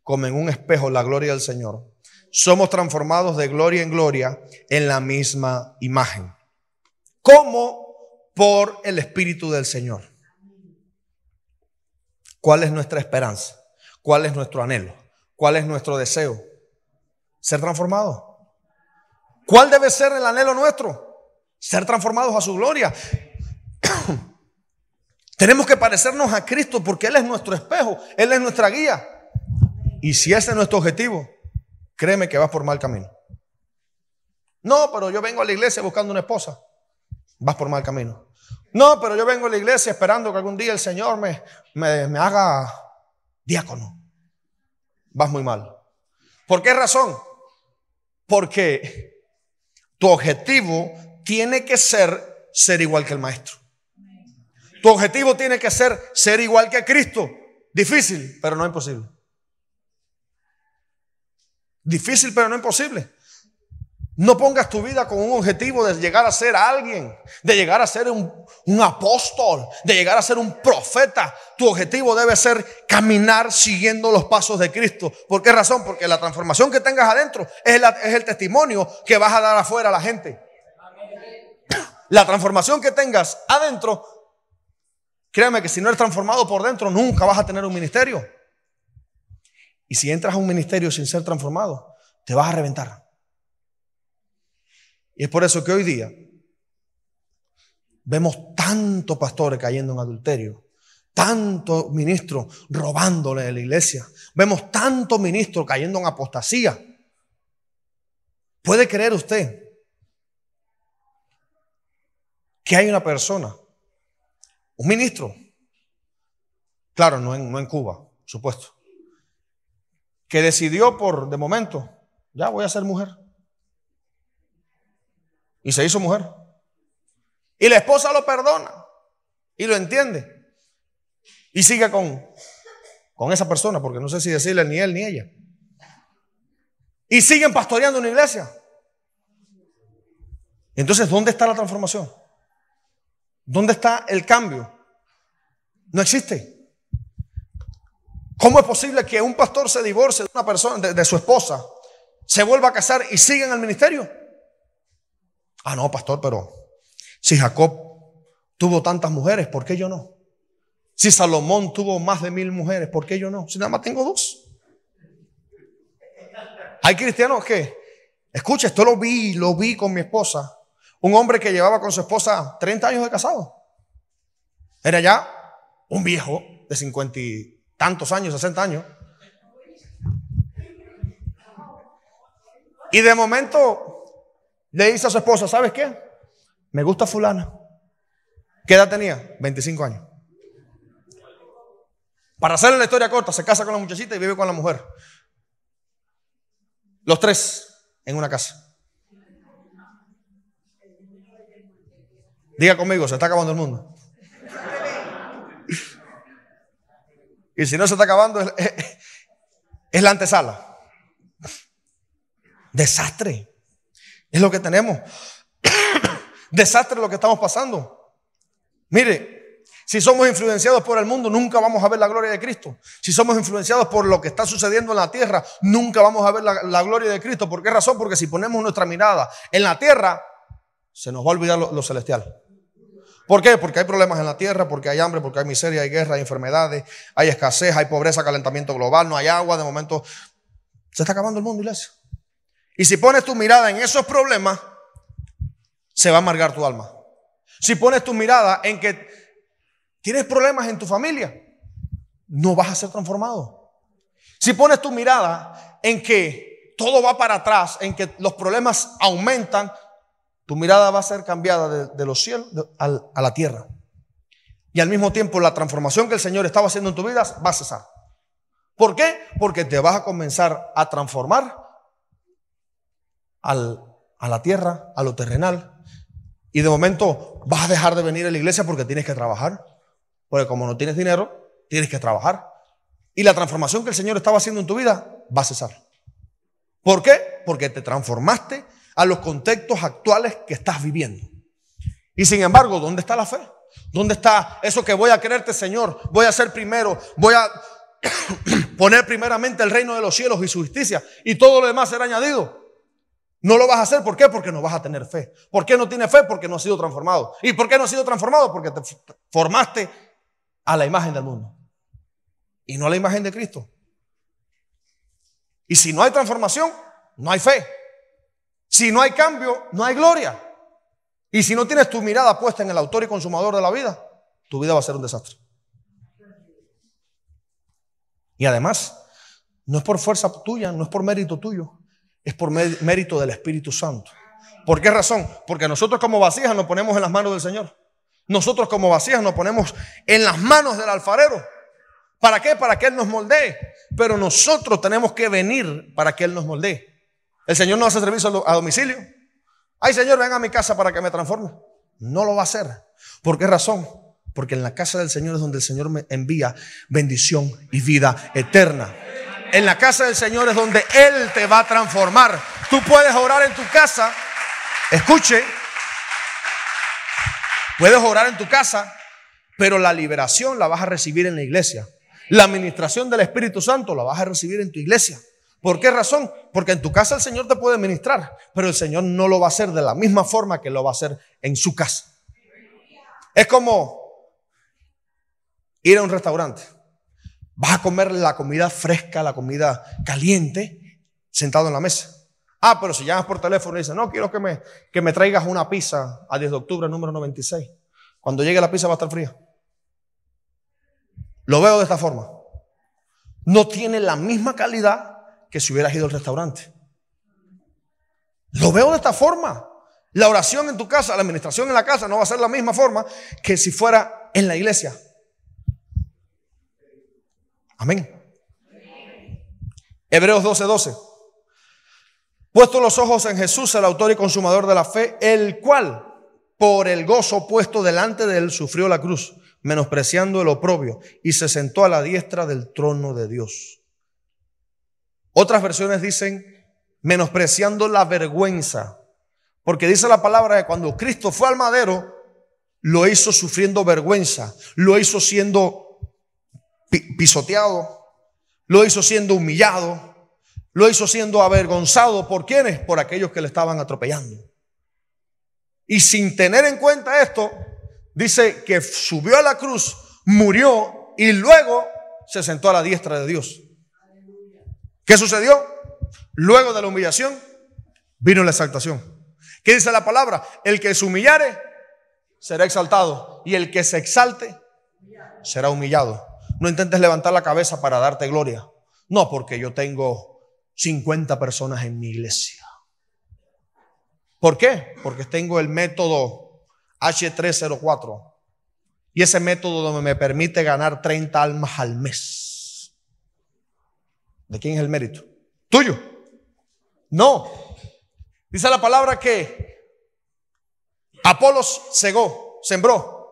como en un espejo la gloria del Señor, somos transformados de gloria en gloria en la misma imagen. ¿Cómo? Por el Espíritu del Señor. ¿Cuál es nuestra esperanza? ¿Cuál es nuestro anhelo? ¿Cuál es nuestro deseo? Ser transformados. ¿Cuál debe ser el anhelo nuestro? Ser transformados a su gloria. Tenemos que parecernos a Cristo porque Él es nuestro espejo, Él es nuestra guía. Y si ese es nuestro objetivo, créeme que vas por mal camino. No, pero yo vengo a la iglesia buscando una esposa. Vas por mal camino. No, pero yo vengo a la iglesia esperando que algún día el Señor me, me, haga diácono. Vas muy mal. ¿Por qué razón? Porque tu objetivo tiene que ser ser igual que el maestro. Tu objetivo tiene que ser ser igual que Cristo. Difícil, pero no imposible. Difícil, pero no imposible. No pongas tu vida con un objetivo de llegar a ser alguien, de llegar a ser un, apóstol, de llegar a ser un profeta. Tu objetivo debe ser caminar siguiendo los pasos de Cristo. ¿Por qué razón? Porque la transformación que tengas adentro es, es el testimonio que vas a dar afuera a la gente. La transformación que tengas adentro, créeme que si no eres transformado por dentro, nunca vas a tener un ministerio. Y si entras a un ministerio sin ser transformado, te vas a reventar. Y es por eso que hoy día vemos tantos pastores cayendo en adulterio, tantos ministros robándole a la iglesia, vemos tantos ministros cayendo en apostasía. ¿Puede creer usted que hay una persona, un ministro, claro, no en, no en Cuba, supuesto, que decidió por, de momento, ya voy a ser mujer. Y se hizo mujer. Y la esposa lo perdona y lo entiende. Y sigue con, con esa persona, porque no sé si decirle ni él ni ella. Y siguen pastoreando una iglesia. Entonces, ¿dónde está la transformación? ¿Dónde está el cambio? No existe. ¿Cómo es posible que un pastor se divorcie de una persona, de, su esposa, se vuelva a casar y siga en el ministerio? Ah, no, pastor, pero si Jacob tuvo tantas mujeres, ¿por qué yo no? Si Salomón tuvo más de mil mujeres, ¿por qué yo no? Si nada más tengo dos. Hay cristianos que, escucha, esto lo vi, lo vi con mi esposa. Un hombre que llevaba con su esposa 30 años de casado. Era ya un viejo de 50 tantos años, 60 años. Y de momento le dice a su esposa, ¿sabes qué? Me gusta fulana. ¿Qué edad tenía? 25 años. Para hacerle la historia corta, se casa con la muchachita y vive con la mujer. Los tres en una casa. Diga conmigo, se está acabando el mundo. Y si no se está acabando, es, la antesala. Desastre. Es lo que tenemos. (coughs) Desastre lo que estamos pasando. Mire, si somos influenciados por el mundo, nunca vamos a ver la gloria de Cristo. Si somos influenciados por lo que está sucediendo en la tierra, nunca vamos a ver la, gloria de Cristo. ¿Por qué razón? Porque si ponemos nuestra mirada en la tierra, se nos va a olvidar lo celestial. ¿Por qué? Porque hay problemas en la tierra, porque hay hambre, porque hay miseria, hay guerra, hay enfermedades, hay escasez, hay pobreza, calentamiento global, no hay agua, de momento se está acabando el mundo, iglesia. Y si pones tu mirada en esos problemas, se va a amargar tu alma. Si pones tu mirada en que tienes problemas en tu familia, no vas a ser transformado. Si pones tu mirada en que todo va para atrás, en que los problemas aumentan, tu mirada va a ser cambiada de, los cielos a la tierra. Y al mismo tiempo la transformación que el Señor estaba haciendo en tu vida va a cesar. ¿Por qué? Porque te vas a comenzar a transformar a la tierra, a lo terrenal. Y de momento vas a dejar de venir a la iglesia porque tienes que trabajar. Porque como no tienes dinero, tienes que trabajar. Y la transformación que el Señor estaba haciendo en tu vida va a cesar. ¿Por qué? Porque te transformaste a los contextos actuales que estás viviendo. Y sin embargo, ¿dónde está la fe? ¿Dónde está eso que voy a quererte, Señor? Voy a ser primero, voy a (coughs) poner primeramente el reino de los cielos y su justicia y todo lo demás será añadido. No lo vas a hacer, ¿por qué? Porque no vas a tener fe. ¿Por qué no tienes fe? Porque no has sido transformado. ¿Y por qué no has sido transformado? Porque te formaste a la imagen del mundo y no a la imagen de Cristo. Y si no hay transformación, no hay fe. Si no hay cambio, no hay gloria. Y si no tienes tu mirada puesta en el autor y consumador de la vida, tu vida va a ser un desastre. Y además, no es por fuerza tuya, no es por mérito tuyo, es por mérito del Espíritu Santo. ¿Por qué razón? Porque nosotros como vasijas nos ponemos en las manos del Señor. Nosotros como vasijas nos ponemos en las manos del alfarero. ¿Para qué? Para que Él nos moldee. Pero nosotros tenemos que venir para que Él nos moldee. El Señor no hace servicio a domicilio. Ay, Señor, ven a mi casa para que me transforme. No lo va a hacer. ¿Por qué razón? Porque en la casa del Señor es donde el Señor me envía bendición y vida eterna. En la casa del Señor es donde Él te va a transformar. Tú puedes orar en tu casa. Escuche. Puedes orar en tu casa, pero la liberación la vas a recibir en la iglesia. La administración del Espíritu Santo la vas a recibir en tu iglesia. ¿Por qué razón? Porque en tu casa el Señor te puede ministrar, pero el Señor no lo va a hacer de la misma forma que lo va a hacer en su casa. Es como ir a un restaurante. Vas a comer la comida fresca, la comida caliente, sentado en la mesa. Ah, pero si llamas por teléfono y dices, no, quiero que me, que me traigas una pizza a 10 de octubre, número 96. Cuando llegue la pizza va a estar fría. Lo veo de esta forma. No tiene la misma calidad que si hubieras ido al restaurante. Lo veo de esta forma. La oración en tu casa, la administración en la casa no va a ser la misma forma que si fuera en la iglesia. Amén. Hebreos 12, 12. Puesto los ojos en Jesús, el autor y consumador de la fe, el cual, por el gozo puesto delante de él, sufrió la cruz, menospreciando el oprobio, y se sentó a la diestra del trono de Dios. Otras versiones dicen, menospreciando la vergüenza, porque dice la palabra que cuando Cristo fue al madero, lo hizo sufriendo vergüenza, lo hizo siendo pisoteado, lo hizo siendo humillado, lo hizo siendo avergonzado. ¿Por quiénes? Por aquellos que le estaban atropellando. Y sin tener en cuenta esto, dice que subió a la cruz, murió y luego se sentó a la diestra de Dios. ¿Qué sucedió? Luego de la humillación vino la exaltación. ¿Qué dice la palabra? El que se humillare será exaltado y el que se exalte será humillado. No intentes levantar la cabeza para darte gloria. No, porque yo tengo 50 personas en mi iglesia. ¿Por qué? Porque tengo el método H304. Y ese método me permite ganar 30 almas al mes. ¿De quién es el mérito? ¿Tuyo? No. Dice la palabra que Apolos cegó, sembró.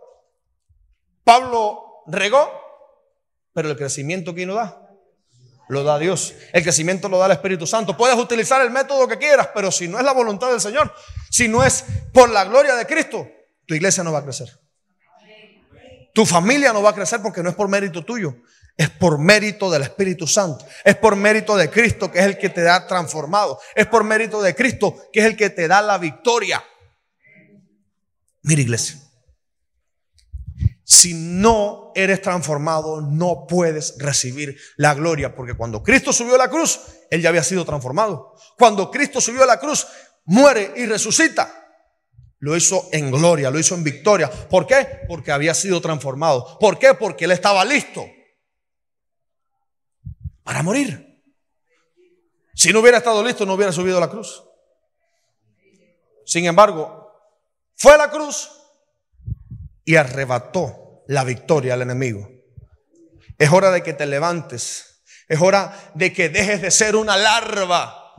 Pablo regó pero el crecimiento, ¿quién lo da? Lo da Dios. El crecimiento lo da el Espíritu Santo. Puedes utilizar el método que quieras, pero si no es la voluntad del Señor, si no es por la gloria de Cristo, tu iglesia no va a crecer. Tu familia no va a crecer porque no es por mérito tuyo, es por mérito del Espíritu Santo. Es por mérito de Cristo que es el que te da transformado. Es por mérito de Cristo que es el que te da la victoria. Mira iglesia. Si no eres transformado, no puedes recibir la gloria, porque cuando Cristo subió a la cruz, Él ya había sido transformado. Cuando Cristo subió a la cruz, muere y resucita. Lo hizo en gloria, lo hizo en victoria. ¿Por qué? Porque había sido transformado. ¿Por qué? Porque Él estaba listo para morir. Si no hubiera estado listo, no hubiera subido a la cruz. Sin embargo, fue a la cruz y arrebató la victoria al enemigo. Es hora de que te levantes. Es hora de que dejes de ser una larva.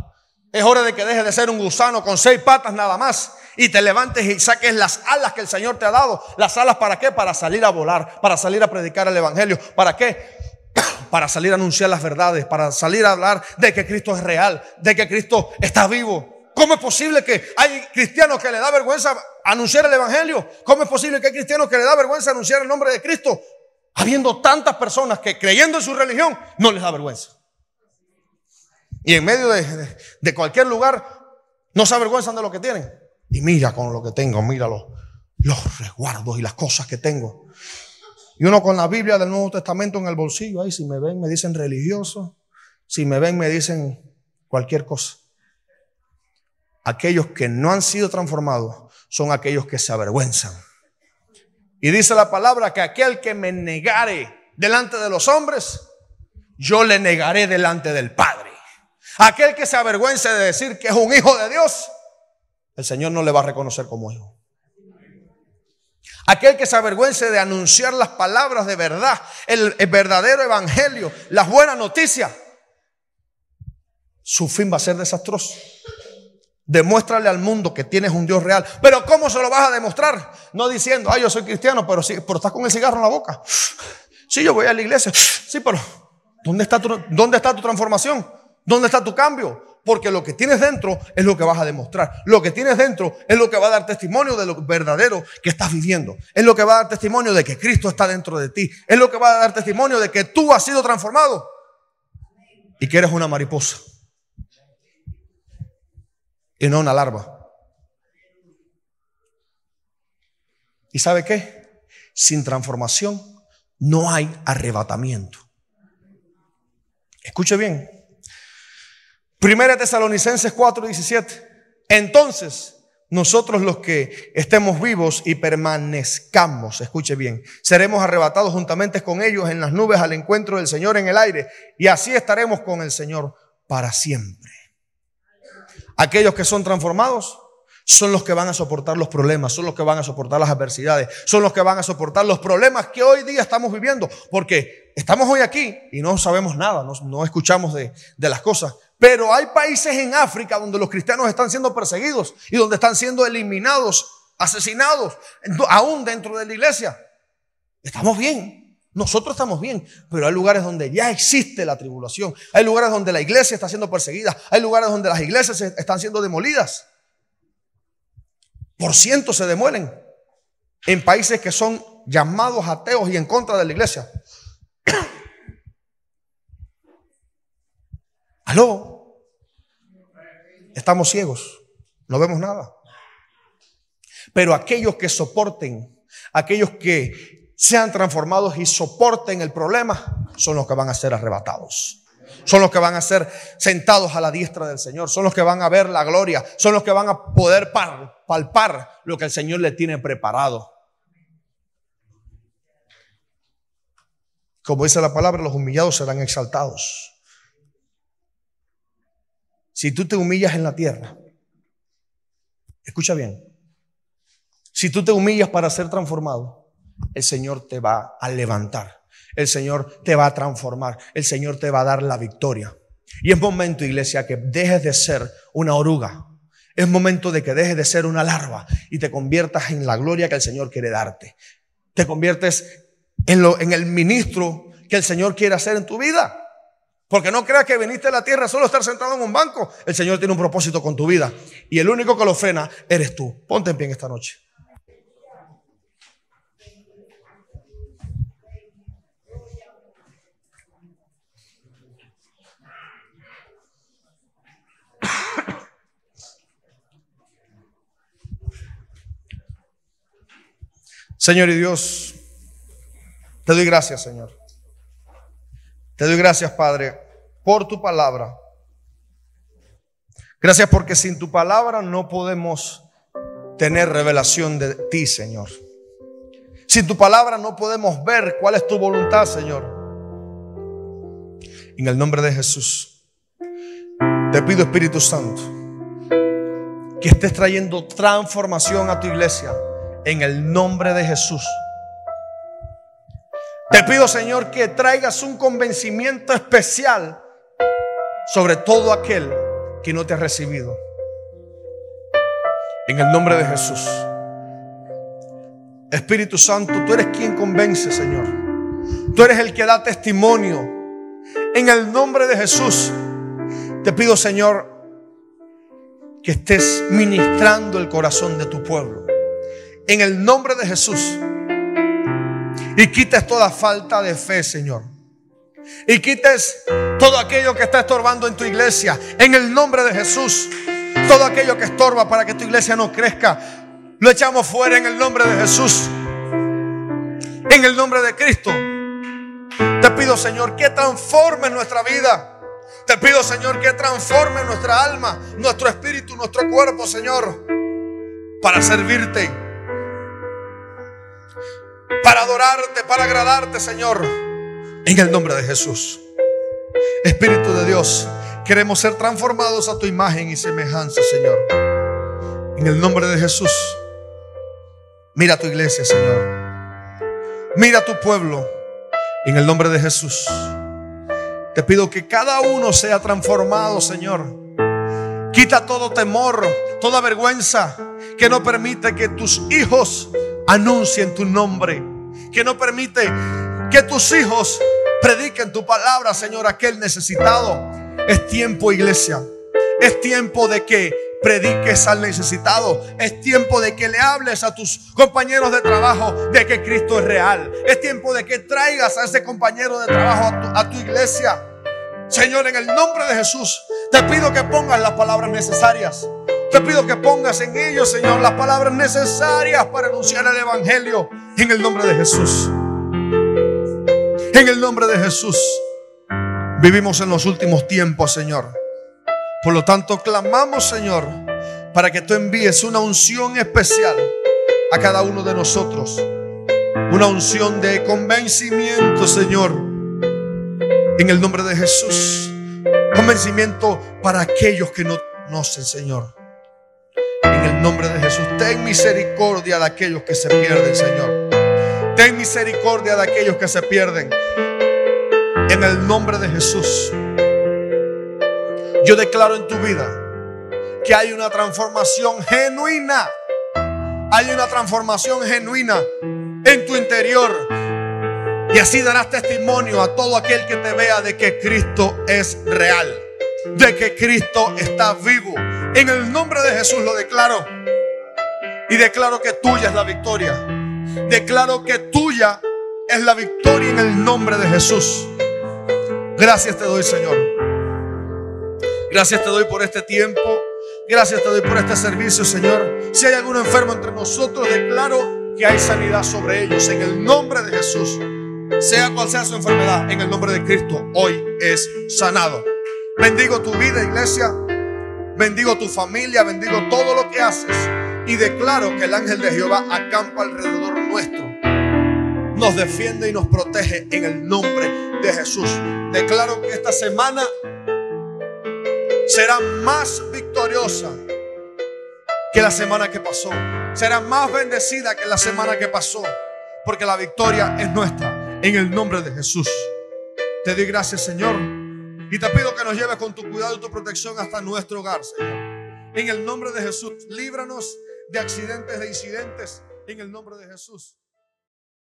Es hora de que dejes de ser un gusano con seis patas nada más y te levantes y saques las alas que el Señor te ha dado. ¿Las alas para qué? Para salir a volar, para salir a predicar el Evangelio. ¿Para qué? Para salir a anunciar las verdades, para salir a hablar de que Cristo es real, de que Cristo está vivo, ¿Cómo es posible que hay cristianos que le da vergüenza anunciar el Evangelio? ¿Cómo es posible que hay cristianos que le da vergüenza anunciar el nombre de Cristo? Habiendo tantas personas que creyendo en su religión no les da vergüenza. Y en medio de, cualquier lugar no se avergüenzan de lo que tienen. Y mira con lo que tengo, mira los, los resguardos y las cosas que tengo. Y uno con la Biblia del Nuevo Testamento en el bolsillo, ahí si me ven me dicen religioso, si me ven me dicen cualquier cosa. Aquellos que no han sido transformados son aquellos que se avergüenzan. Y dice la palabra que aquel que me negare delante de los hombres, yo le negaré delante del Padre. Aquel que se avergüence de decir que es un hijo de Dios, el Señor no le va a reconocer como hijo. Aquel que se avergüence de anunciar las palabras de verdad, el, verdadero evangelio, las buenas noticias, su fin va a ser desastroso. Demuéstrale al mundo que tienes un Dios real. Pero ¿cómo se lo vas a demostrar? No diciendo, ay, yo soy cristiano, pero, sí, pero estás con el cigarro en la boca. Sí, yo voy a la iglesia. Sí, pero ¿dónde está tu, dónde está tu transformación? ¿Dónde está tu cambio? Porque lo que tienes dentro es lo que vas a demostrar. Lo que tienes dentro es lo que va a dar testimonio de lo verdadero que estás viviendo. Es lo que va a dar testimonio de que Cristo está dentro de ti. Es lo que va a dar testimonio de que tú has sido transformado y que eres una mariposa y no una larva. ¿Y sabe qué? Sin transformación no hay arrebatamiento. Escuche bien. Primera Tesalonicenses 4:17. Entonces, nosotros los que estemos vivos y permanezcamos, escuche bien, seremos arrebatados juntamente con ellos en las nubes al encuentro del Señor en el aire y así estaremos con el Señor para siempre. Aquellos que son transformados son los que van a soportar los problemas, son los que van a soportar las adversidades, son los que van a soportar los problemas que hoy día estamos viviendo, porque estamos hoy aquí y no sabemos nada, no, escuchamos de, de las cosas, pero hay países en África donde los cristianos están siendo perseguidos y donde están siendo eliminados, asesinados, aún dentro de la iglesia. Estamos bien, nosotros estamos bien, pero hay lugares donde ya existe la tribulación, hay lugares donde la iglesia está siendo perseguida, hay lugares donde las iglesias están siendo demolidas. Por cientos se demuelen en países que son llamados ateos y en contra de la iglesia. (coughs) Aló. Estamos ciegos, no vemos nada. Pero aquellos que soporten, aquellos que sean transformados y soporten el problema, son los que van a ser arrebatados. Son los que van a ser sentados a la diestra del Señor. Son los que van a ver la gloria. Son los que van a poder palpar lo que el Señor le tiene preparado. Como dice la palabra, los humillados serán exaltados. Si tú te humillas en la tierra, escucha bien, si tú te humillas para ser transformado, el Señor te va a levantar, el Señor te va a transformar, el Señor te va a dar la victoria. Y es momento, iglesia, que dejes de ser una oruga. Es momento de que dejes de ser una larva y te conviertas en la gloria que el Señor quiere darte. Te conviertes en, lo, en el ministro que el Señor quiere hacer en tu vida. Porque no creas que viniste a la tierra solo estar sentado en un banco. El Señor tiene un propósito con tu vida. Y el único que lo frena eres tú. Ponte en pie en esta noche. Señor y Dios, te doy gracias, Señor. Te doy gracias, Padre, por tu palabra. Gracias porque sin tu palabra no podemos tener revelación de ti, Señor. Sin tu palabra no podemos ver cuál es tu voluntad, Señor. En el nombre de Jesús, te pido, Espíritu Santo, que estés trayendo transformación a tu iglesia. En el nombre de Jesús. Te pido, Señor, que traigas un convencimiento especial sobre todo aquel que no te ha recibido. En el nombre de Jesús. Espíritu Santo, tú eres quien convence, Señor. Tú eres el que da testimonio. En el nombre de Jesús, te pido, Señor, que estés ministrando el corazón de tu pueblo. En el nombre de Jesús Y quites toda falta de fe, Señor. Y quites todo aquello que está estorbando en tu iglesia. En el nombre de Jesús. Todo aquello que estorba para que tu iglesia no crezca. Lo echamos fuera en el nombre de Jesús. En el nombre de Cristo. Te pido, Señor, que transforme nuestra vida. Te pido, Señor, que transforme nuestra alma, nuestro espíritu, nuestro cuerpo, Señor, para servirte, para adorarte, para agradarte, Señor, en el nombre de Jesús. Espíritu de Dios, queremos ser transformados a tu imagen y semejanza, Señor. En el nombre de Jesús. Mira tu iglesia, Señor. Mira tu pueblo. En el nombre de Jesús. Te pido que cada uno sea transformado, Señor. Quita todo temor, toda vergüenza que no permite que tus hijos anuncien tu nombre. Que no permite que tus hijos prediquen tu palabra, Señor, aquel necesitado. Es tiempo, iglesia. Es tiempo de que prediques al necesitado. Es tiempo de que le hables a tus compañeros de trabajo de que Cristo es real. Es tiempo de que traigas a ese compañero de trabajo a tu, iglesia. Señor, en el nombre de Jesús, te pido que pongas las palabras necesarias. Te pido que pongas en ellos, Señor, las palabras necesarias para anunciar el Evangelio. En el nombre de Jesús. En el nombre de Jesús. Vivimos en los últimos tiempos, Señor. Por lo tanto, clamamos, Señor, para que tú envíes una unción especial a cada uno de nosotros. Una unción de convencimiento, Señor. En el nombre de Jesús. Convencimiento para aquellos que no conocen, Señor. En el nombre de Jesús. Ten misericordia de aquellos que se pierden, Señor. Ten misericordia de aquellos que se pierden. En el nombre de Jesús. Yo declaro en tu vida que hay una transformación genuina. Hay una transformación genuina en tu interior. Y así darás testimonio a todo aquel que te vea de que Cristo es real. De que Cristo está vivo. En el nombre de Jesús lo declaro. Y declaro que tuya es la victoria. Declaro que tuya es la victoria en el nombre de Jesús. Gracias te doy, Señor. Gracias te doy por este tiempo. Gracias te doy por este servicio, Señor. Si hay algún enfermo entre nosotros, declaro que hay sanidad sobre ellos. En el nombre de Jesús. Sea cual sea su enfermedad, en el nombre de Cristo, hoy es sanado. Bendigo tu vida, iglesia. Bendigo tu familia. Bendigo todo lo que haces. Y declaro que el ángel de Jehová acampa alrededor nuestro. Nos defiende y nos protege en el nombre de Jesús. Declaro que esta semana será más victoriosa que la semana que pasó. Será más bendecida que la semana que pasó. Porque la victoria es nuestra. En el nombre de Jesús. Te doy gracias, Señor. Y te pido que nos lleves con tu cuidado y tu protección hasta nuestro hogar, Señor. En el nombre de Jesús. Líbranos de accidentes, de incidentes. En el nombre de Jesús.